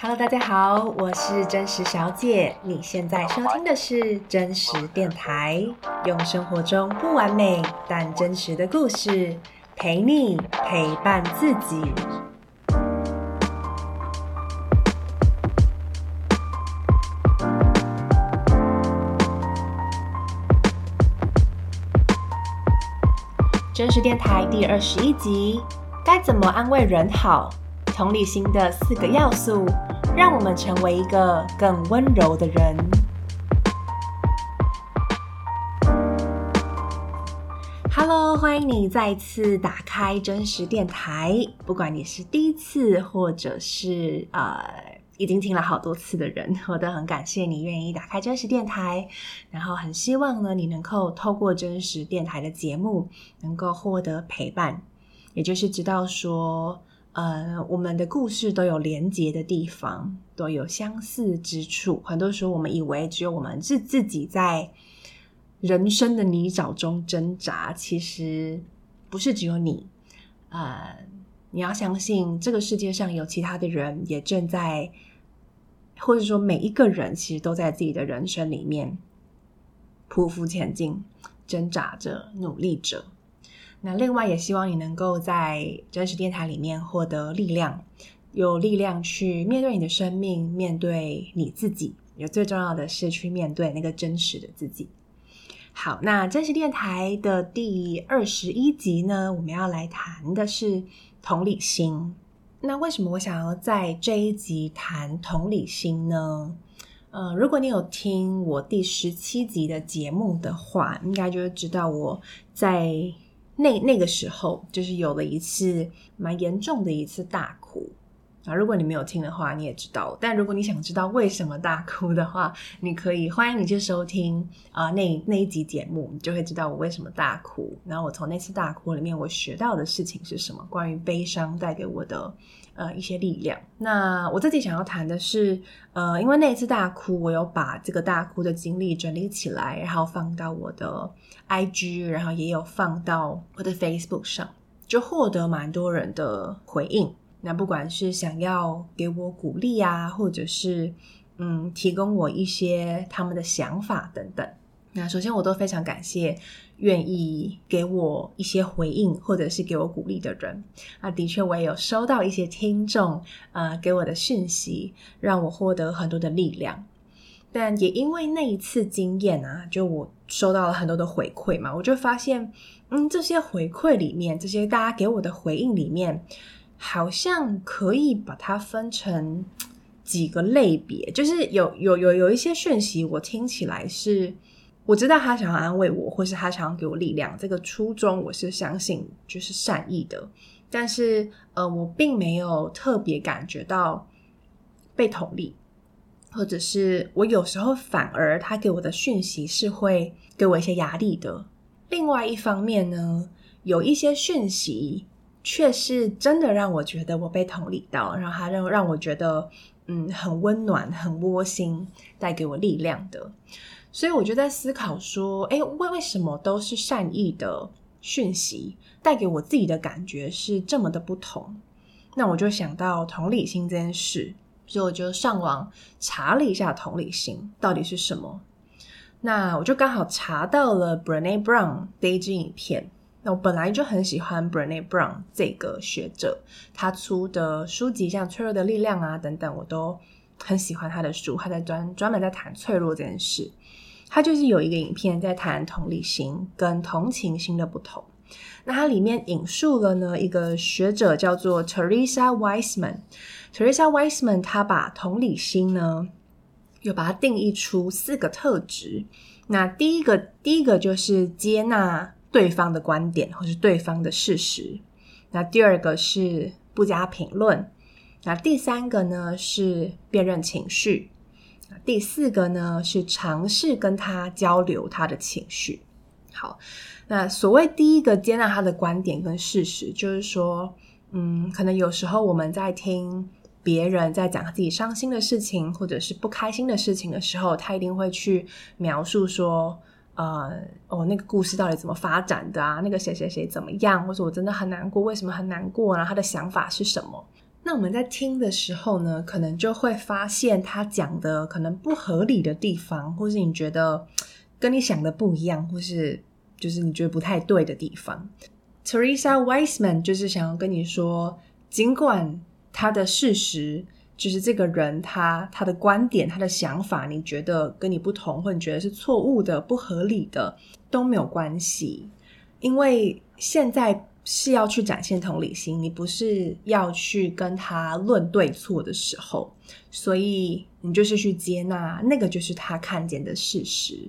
Hello，大家好，我是真实小姐。你现在收听的是真实电台，用生活中不完美但真实的故事陪你陪伴自己。真实电台第二十一集，该怎么安慰人好？同理心的四个要素，让我们成为一个更温柔的人。Hello，欢迎你再次打开真实电台。不管你是第一次，或者是呃已经听了好多次的人，我都很感谢你愿意打开真实电台。然后很希望呢，你能够透过真实电台的节目，能够获得陪伴，也就是知道说。呃，我们的故事都有连结的地方，都有相似之处。很多时候，我们以为只有我们自自己在人生的泥沼中挣扎，其实不是只有你。呃，你要相信，这个世界上有其他的人也正在，或者说每一个人其实都在自己的人生里面匍匐前进，挣扎着，努力着。那另外也希望你能够在真实电台里面获得力量，有力量去面对你的生命，面对你自己。也最重要的是去面对那个真实的自己。好，那真实电台的第二十一集呢，我们要来谈的是同理心。那为什么我想要在这一集谈同理心呢？呃，如果你有听我第十七集的节目的话，应该就会知道我在。那那个时候，就是有了一次蛮严重的一次大哭啊！如果你没有听的话，你也知道。但如果你想知道为什么大哭的话，你可以欢迎你去收听啊、那那一集节目，你就会知道我为什么大哭。然后我从那次大哭里面，我学到的事情是什么？关于悲伤带给我的。呃，一些力量。那我自己想要谈的是，呃，因为那一次大哭，我有把这个大哭的经历整理起来，然后放到我的 IG，然后也有放到我的 Facebook 上，就获得蛮多人的回应。那不管是想要给我鼓励啊，或者是嗯，提供我一些他们的想法等等。那首先，我都非常感谢愿意给我一些回应或者是给我鼓励的人。那的确，我也有收到一些听众呃给我的讯息，让我获得很多的力量。但也因为那一次经验啊，就我收到了很多的回馈嘛，我就发现，嗯，这些回馈里面，这些大家给我的回应里面，好像可以把它分成几个类别，就是有有有有一些讯息，我听起来是。我知道他想要安慰我，或是他想要给我力量，这个初衷我是相信就是善意的，但是呃，我并没有特别感觉到被同理，或者是我有时候反而他给我的讯息是会给我一些压力的。另外一方面呢，有一些讯息却是真的让我觉得我被同理到，然后他让让我觉得嗯很温暖、很窝心，带给我力量的。所以我就在思考说，诶，为为什么都是善意的讯息，带给我自己的感觉是这么的不同？那我就想到同理心这件事，所以我就上网查了一下同理心到底是什么。那我就刚好查到了 Brené Brown 的一支影片。我本来就很喜欢 Brené Brown 这个学者，他出的书籍像《脆弱的力量》啊等等，我都很喜欢他的书。他在专专门在谈脆弱这件事。他就是有一个影片在谈同理心跟同情心的不同。那它里面引述了呢一个学者叫做 Teresa Wiseman。Teresa Wiseman 他把同理心呢又把它定义出四个特质。那第一个第一个就是接纳对方的观点或是对方的事实。那第二个是不加评论。那第三个呢是辨认情绪。第四个呢，是尝试跟他交流他的情绪。好，那所谓第一个接纳他的观点跟事实，就是说，嗯，可能有时候我们在听别人在讲自己伤心的事情，或者是不开心的事情的时候，他一定会去描述说，呃，哦，那个故事到底怎么发展的啊？那个谁谁谁怎么样？或者我真的很难过，为什么很难过？然后他的想法是什么？那我们在听的时候呢，可能就会发现他讲的可能不合理的地方，或是你觉得跟你想的不一样，或是就是你觉得不太对的地方。Teresa Wiseman 就是想要跟你说，尽管他的事实就是这个人他他的观点、他的想法，你觉得跟你不同，或你觉得是错误的、不合理的都没有关系，因为现在。是要去展现同理心，你不是要去跟他论对错的时候，所以你就是去接纳那个就是他看见的事实。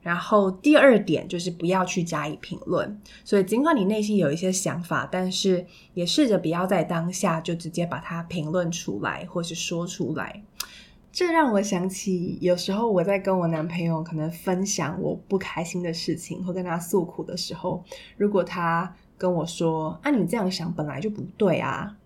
然后第二点就是不要去加以评论，所以尽管你内心有一些想法，但是也试着不要在当下就直接把它评论出来或是说出来。这让我想起有时候我在跟我男朋友可能分享我不开心的事情或跟他诉苦的时候，如果他跟我说：“啊，你这样想本来就不对啊，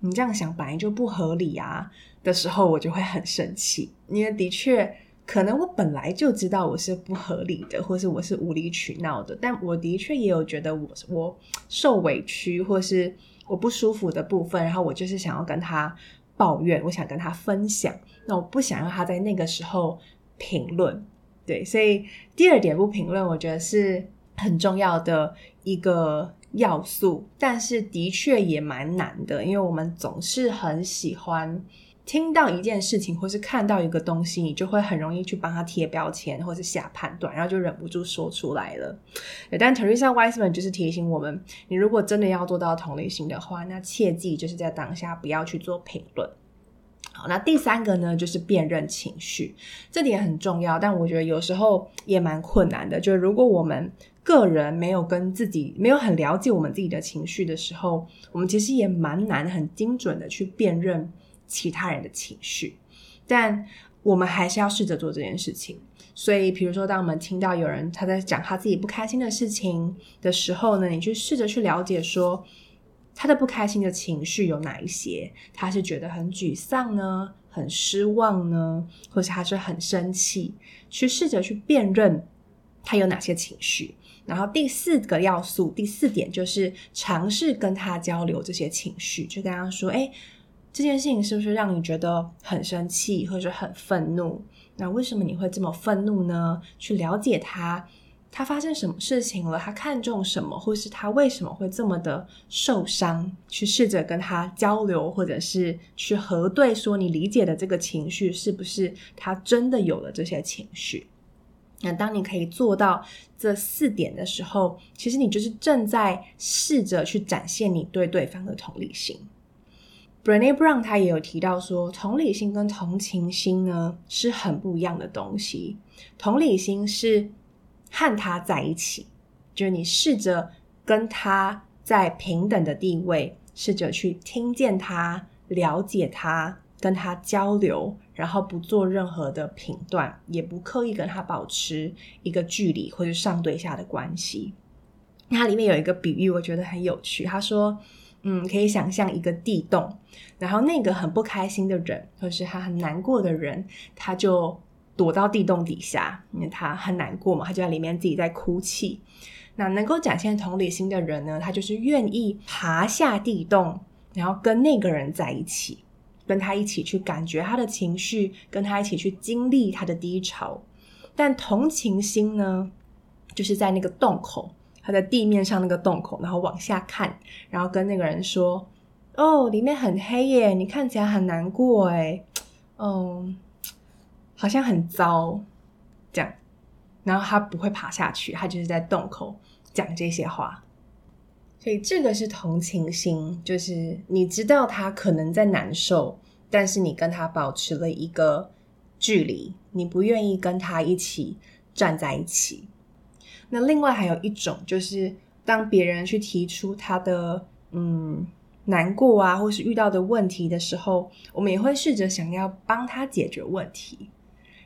你这样想本来就不合理啊。”的时候，我就会很生气，因为的确可能我本来就知道我是不合理的，或是我是无理取闹的，但我的确也有觉得我我受委屈或是我不舒服的部分，然后我就是想要跟他抱怨，我想跟他分享，那我不想让他在那个时候评论，对，所以第二点不评论，我觉得是很重要的一个。要素，但是的确也蛮难的，因为我们总是很喜欢听到一件事情，或是看到一个东西，你就会很容易去帮他贴标签，或是下判断，然后就忍不住说出来了。但 Teresa Wiseman 就是提醒我们，你如果真的要做到同理心的话，那切记就是在当下不要去做评论。好，那第三个呢，就是辨认情绪，这点很重要，但我觉得有时候也蛮困难的，就是如果我们个人没有跟自己没有很了解我们自己的情绪的时候，我们其实也蛮难很精准的去辨认其他人的情绪。但我们还是要试着做这件事情。所以，比如说，当我们听到有人他在讲他自己不开心的事情的时候呢，你去试着去了解说他的不开心的情绪有哪一些？他是觉得很沮丧呢，很失望呢，或者他是很生气？去试着去辨认他有哪些情绪。然后第四个要素，第四点就是尝试跟他交流这些情绪，就跟他说：“哎，这件事情是不是让你觉得很生气，或者很愤怒？那为什么你会这么愤怒呢？去了解他，他发生什么事情了？他看重什么，或是他为什么会这么的受伤？去试着跟他交流，或者是去核对，说你理解的这个情绪是不是他真的有了这些情绪。”那当你可以做到这四点的时候，其实你就是正在试着去展现你对对方的同理心。Brené Brown 他也有提到说，同理心跟同情心呢是很不一样的东西。同理心是和他在一起，就是你试着跟他在平等的地位，试着去听见他、了解他、跟他交流。然后不做任何的评断，也不刻意跟他保持一个距离或者上对下的关系。它里面有一个比喻，我觉得很有趣。他说：“嗯，可以想象一个地洞，然后那个很不开心的人，或是他很难过的人，他就躲到地洞底下，因为他很难过嘛，他就在里面自己在哭泣。那能够展现同理心的人呢，他就是愿意爬下地洞，然后跟那个人在一起。”跟他一起去感觉他的情绪，跟他一起去经历他的低潮。但同情心呢，就是在那个洞口，他在地面上那个洞口，然后往下看，然后跟那个人说：“哦，里面很黑耶，你看起来很难过诶，嗯，好像很糟。”这样，然后他不会爬下去，他就是在洞口讲这些话。所以这个是同情心，就是你知道他可能在难受，但是你跟他保持了一个距离，你不愿意跟他一起站在一起。那另外还有一种，就是当别人去提出他的嗯难过啊，或是遇到的问题的时候，我们也会试着想要帮他解决问题。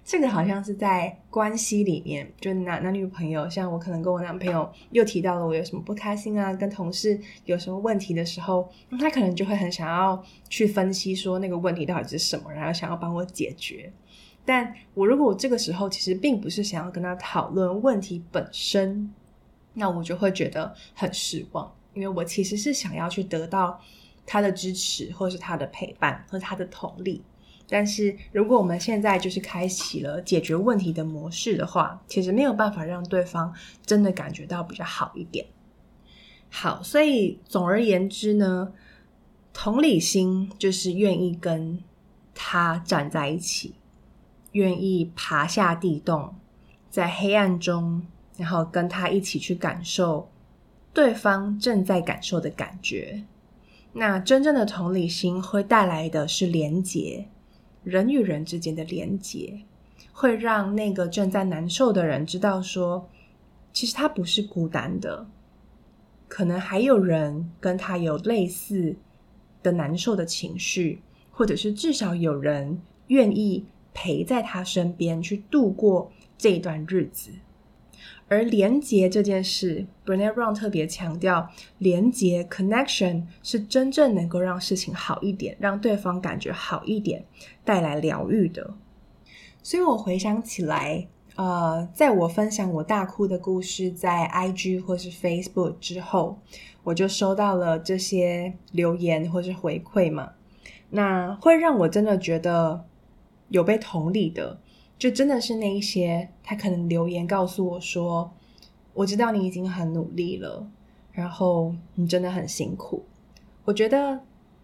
这个好像是在关系里面，就男男女朋友，像我可能跟我男朋友又提到了我有什么不开心啊，跟同事有什么问题的时候，他可能就会很想要去分析说那个问题到底是什么，然后想要帮我解决。但我如果我这个时候其实并不是想要跟他讨论问题本身，那我就会觉得很失望，因为我其实是想要去得到他的支持，或是他的陪伴，和他的同理。但是，如果我们现在就是开启了解决问题的模式的话，其实没有办法让对方真的感觉到比较好一点。好，所以总而言之呢，同理心就是愿意跟他站在一起，愿意爬下地洞，在黑暗中，然后跟他一起去感受对方正在感受的感觉。那真正的同理心会带来的是连结。人与人之间的连结，会让那个正在难受的人知道说，其实他不是孤单的，可能还有人跟他有类似的难受的情绪，或者是至少有人愿意陪在他身边去度过这段日子。而连接这件事，Brené Brown 特别强调，连接 （connection） 是真正能够让事情好一点，让对方感觉好一点，带来疗愈的。所以我回想起来，呃，在我分享我大哭的故事在 IG 或是 Facebook 之后，我就收到了这些留言或是回馈嘛，那会让我真的觉得有被同理的。就真的是那一些，他可能留言告诉我说：“我知道你已经很努力了，然后你真的很辛苦。”我觉得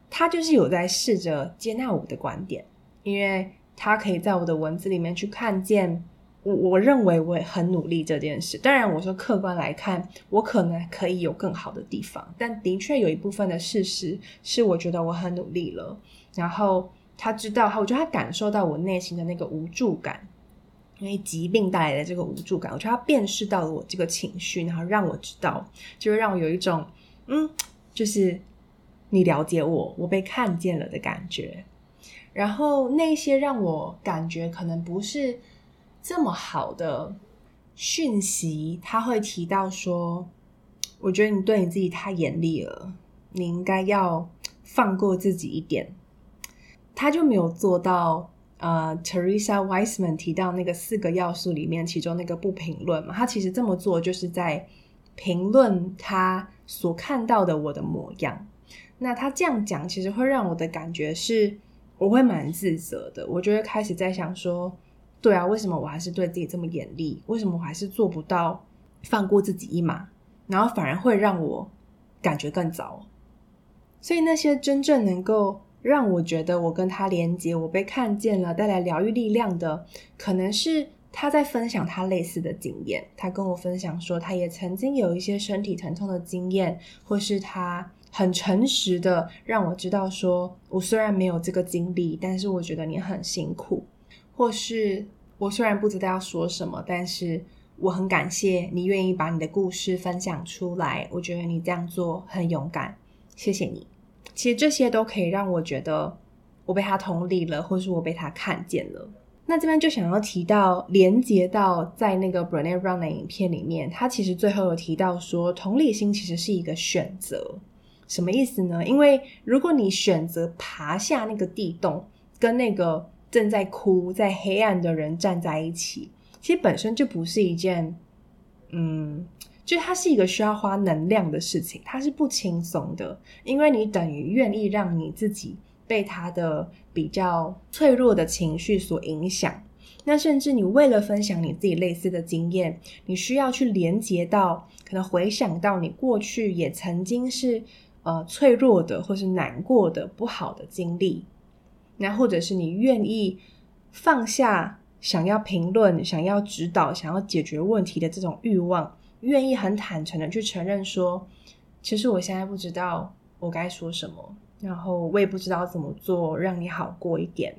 他就是有在试着接纳我的观点，因为他可以在我的文字里面去看见我，我认为我也很努力这件事。当然，我说客观来看，我可能可以有更好的地方，但的确有一部分的事实是，我觉得我很努力了，然后。他知道，我觉得他感受到我内心的那个无助感，因为疾病带来的这个无助感，我觉得他辨识到了我这个情绪，然后让我知道，就会让我有一种，嗯，就是你了解我，我被看见了的感觉。然后那些让我感觉可能不是这么好的讯息，他会提到说，我觉得你对你自己太严厉了，你应该要放过自己一点。他就没有做到，呃，Teresa Wiseman 提到那个四个要素里面，其中那个不评论嘛。他其实这么做就是在评论他所看到的我的模样。那他这样讲，其实会让我的感觉是，我会蛮自责的。我就会开始在想说，对啊，为什么我还是对自己这么严厉？为什么我还是做不到放过自己一马？然后反而会让我感觉更糟。所以那些真正能够。让我觉得我跟他连接，我被看见了，带来疗愈力量的，可能是他在分享他类似的经验。他跟我分享说，他也曾经有一些身体疼痛的经验，或是他很诚实的让我知道说，我虽然没有这个经历，但是我觉得你很辛苦。或是我虽然不知道要说什么，但是我很感谢你愿意把你的故事分享出来。我觉得你这样做很勇敢，谢谢你。其实这些都可以让我觉得我被他同理了，或是我被他看见了。那这边就想要提到，连接到在那个 Brené Brown 的影片里面，他其实最后有提到说，同理心其实是一个选择。什么意思呢？因为如果你选择爬下那个地洞，跟那个正在哭在黑暗的人站在一起，其实本身就不是一件，嗯。就它是一个需要花能量的事情，它是不轻松的，因为你等于愿意让你自己被他的比较脆弱的情绪所影响。那甚至你为了分享你自己类似的经验，你需要去连接到，可能回想到你过去也曾经是呃脆弱的，或是难过的不好的经历。那或者是你愿意放下想要评论、想要指导、想要解决问题的这种欲望。愿意很坦诚的去承认说，其实我现在不知道我该说什么，然后我也不知道怎么做让你好过一点，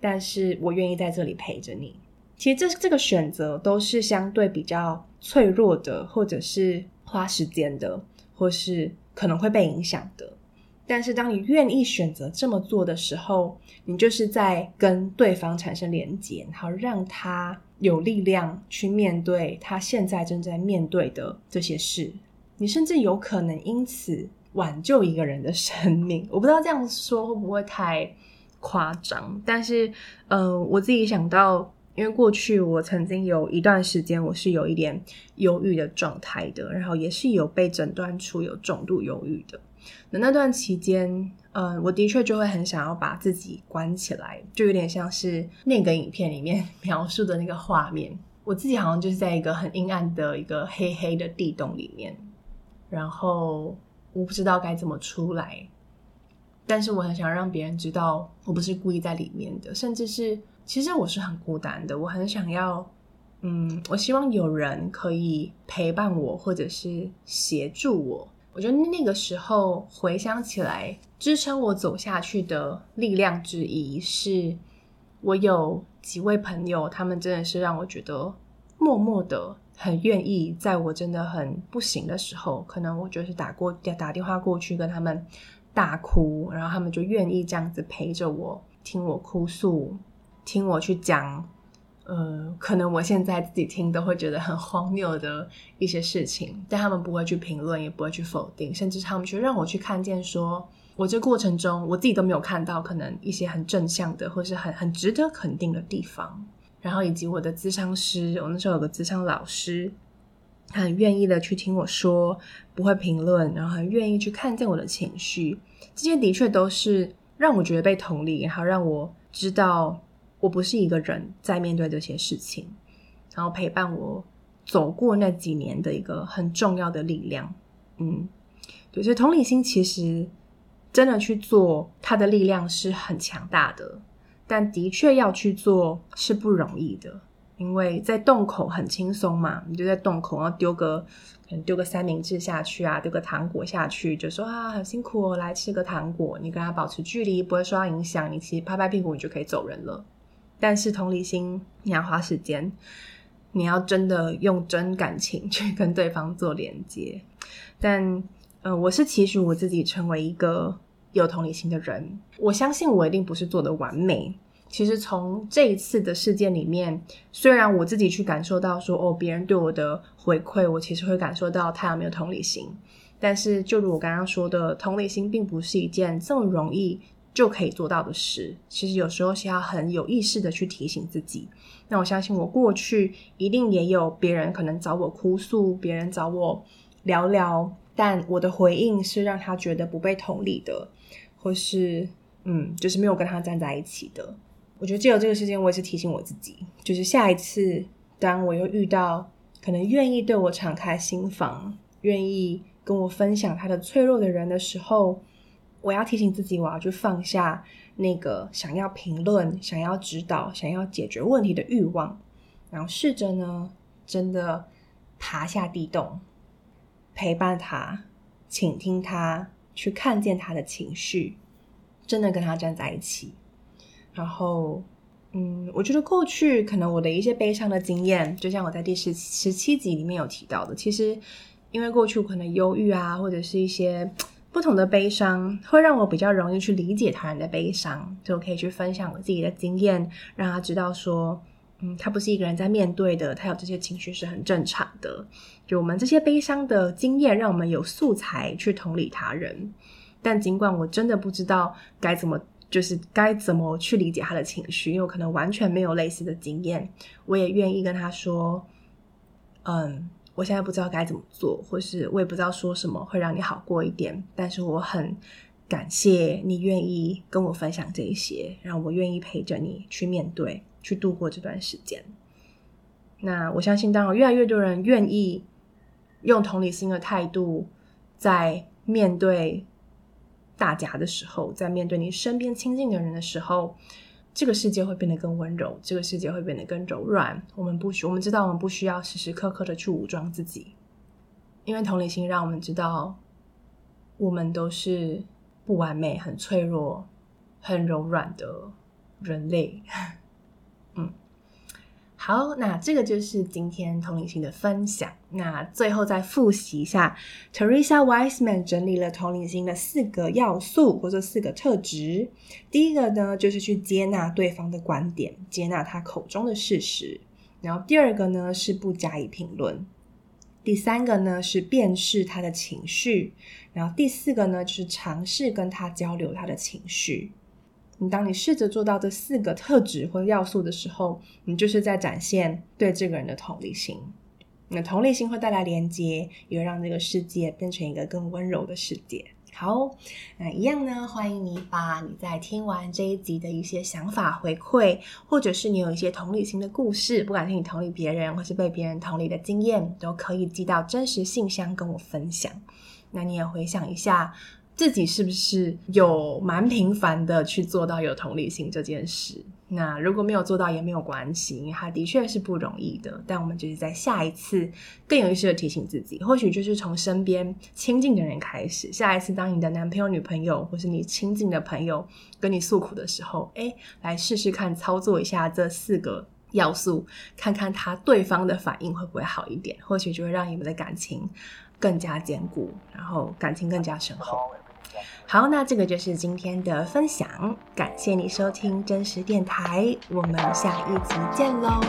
但是我愿意在这里陪着你。其实这这个选择都是相对比较脆弱的，或者是花时间的，或是可能会被影响的。但是当你愿意选择这么做的时候，你就是在跟对方产生连接，然后让他。有力量去面对他现在正在面对的这些事，你甚至有可能因此挽救一个人的生命。我不知道这样说会不会太夸张，但是，呃，我自己想到，因为过去我曾经有一段时间我是有一点忧郁的状态的，然后也是有被诊断出有重度忧郁的。那那段期间，嗯，我的确就会很想要把自己关起来，就有点像是那个影片里面 描述的那个画面。我自己好像就是在一个很阴暗的一个黑黑的地洞里面，然后我不知道该怎么出来，但是我很想让别人知道我不是故意在里面的，甚至是其实我是很孤单的。我很想要，嗯，我希望有人可以陪伴我，或者是协助我。我觉得那个时候回想起来，支撑我走下去的力量之一是，我有几位朋友，他们真的是让我觉得默默的很愿意，在我真的很不行的时候，可能我就是打过打电话过去跟他们大哭，然后他们就愿意这样子陪着我，听我哭诉，听我去讲，呃，可能我现在自己听都会觉得很荒谬的一些事情，但他们不会去评论，也不会去否定，甚至他们去让我去看见说。我这过程中，我自己都没有看到可能一些很正向的，或是很很值得肯定的地方。然后以及我的咨商师，我那时候有个咨商老师，他很愿意的去听我说，不会评论，然后很愿意去看见我的情绪。这些的确都是让我觉得被同理，然后让我知道我不是一个人在面对这些事情，然后陪伴我走过那几年的一个很重要的力量。嗯，对，所以同理心其实。真的去做，它的力量是很强大的，但的确要去做是不容易的，因为在洞口很轻松嘛，你就在洞口，然后丢个可能丢个三明治下去啊，丢个糖果下去，就说啊很辛苦哦，来吃个糖果，你跟他保持距离，不会受到影响，你其实拍拍屁股你就可以走人了。但是同理心，你要花时间，你要真的用真感情去跟对方做连接。但呃，我是期许我自己成为一个。有同理心的人，我相信我一定不是做的完美。其实从这一次的事件里面，虽然我自己去感受到说，哦，别人对我的回馈，我其实会感受到他有没有同理心。但是，就如我刚刚说的，同理心并不是一件这么容易就可以做到的事。其实有时候是要很有意识的去提醒自己。那我相信我过去一定也有别人可能找我哭诉，别人找我聊聊，但我的回应是让他觉得不被同理的。或是，嗯，就是没有跟他站在一起的。我觉得借由这个事件，我也是提醒我自己，就是下一次当我又遇到可能愿意对我敞开心房、愿意跟我分享他的脆弱的人的时候，我要提醒自己，我要去放下那个想要评论、想要指导、想要解决问题的欲望，然后试着呢，真的爬下地洞，陪伴他，倾听他。去看见他的情绪，真的跟他站在一起。然后，嗯，我觉得过去可能我的一些悲伤的经验，就像我在第十十七集里面有提到的，其实因为过去可能忧郁啊，或者是一些不同的悲伤，会让我比较容易去理解他人的悲伤，就可以去分享我自己的经验，让他知道说。嗯，他不是一个人在面对的，他有这些情绪是很正常的。就我们这些悲伤的经验，让我们有素材去同理他人。但尽管我真的不知道该怎么，就是该怎么去理解他的情绪，因为我可能完全没有类似的经验，我也愿意跟他说，嗯，我现在不知道该怎么做，或是我也不知道说什么会让你好过一点。但是我很感谢你愿意跟我分享这一些，让我愿意陪着你去面对。去度过这段时间。那我相信，当然越来越多人愿意用同理心的态度，在面对大家的时候，在面对你身边亲近的人的时候，这个世界会变得更温柔，这个世界会变得更柔软。我们不需，我们知道，我们不需要时时刻刻的去武装自己，因为同理心让我们知道，我们都是不完美、很脆弱、很柔软的人类。嗯，好，那这个就是今天同理心的分享。那最后再复习一下，Teresa Wiseman 整理了同理心的四个要素，或者四个特质。第一个呢，就是去接纳对方的观点，接纳他口中的事实。然后第二个呢，是不加以评论。第三个呢，是辨识他的情绪。然后第四个呢，就是尝试跟他交流他的情绪。你当你试着做到这四个特质或要素的时候，你就是在展现对这个人的同理心。那同理心会带来连接，也会让这个世界变成一个更温柔的世界。好，那一样呢，欢迎你把你在听完这一集的一些想法回馈，或者是你有一些同理心的故事，不管是你同理别人，或是被别人同理的经验，都可以寄到真实信箱跟我分享。那你也回想一下。自己是不是有蛮频繁的去做到有同理心这件事？那如果没有做到也没有关系，它的确是不容易的。但我们就是在下一次更有意识的提醒自己，或许就是从身边亲近的人开始。下一次当你的男朋友、女朋友，或是你亲近的朋友跟你诉苦的时候，诶，来试试看操作一下这四个要素，看看他对方的反应会不会好一点，或许就会让你们的感情更加坚固，然后感情更加深厚。好，那这个就是今天的分享，感谢你收听真实电台，我们下一集见喽。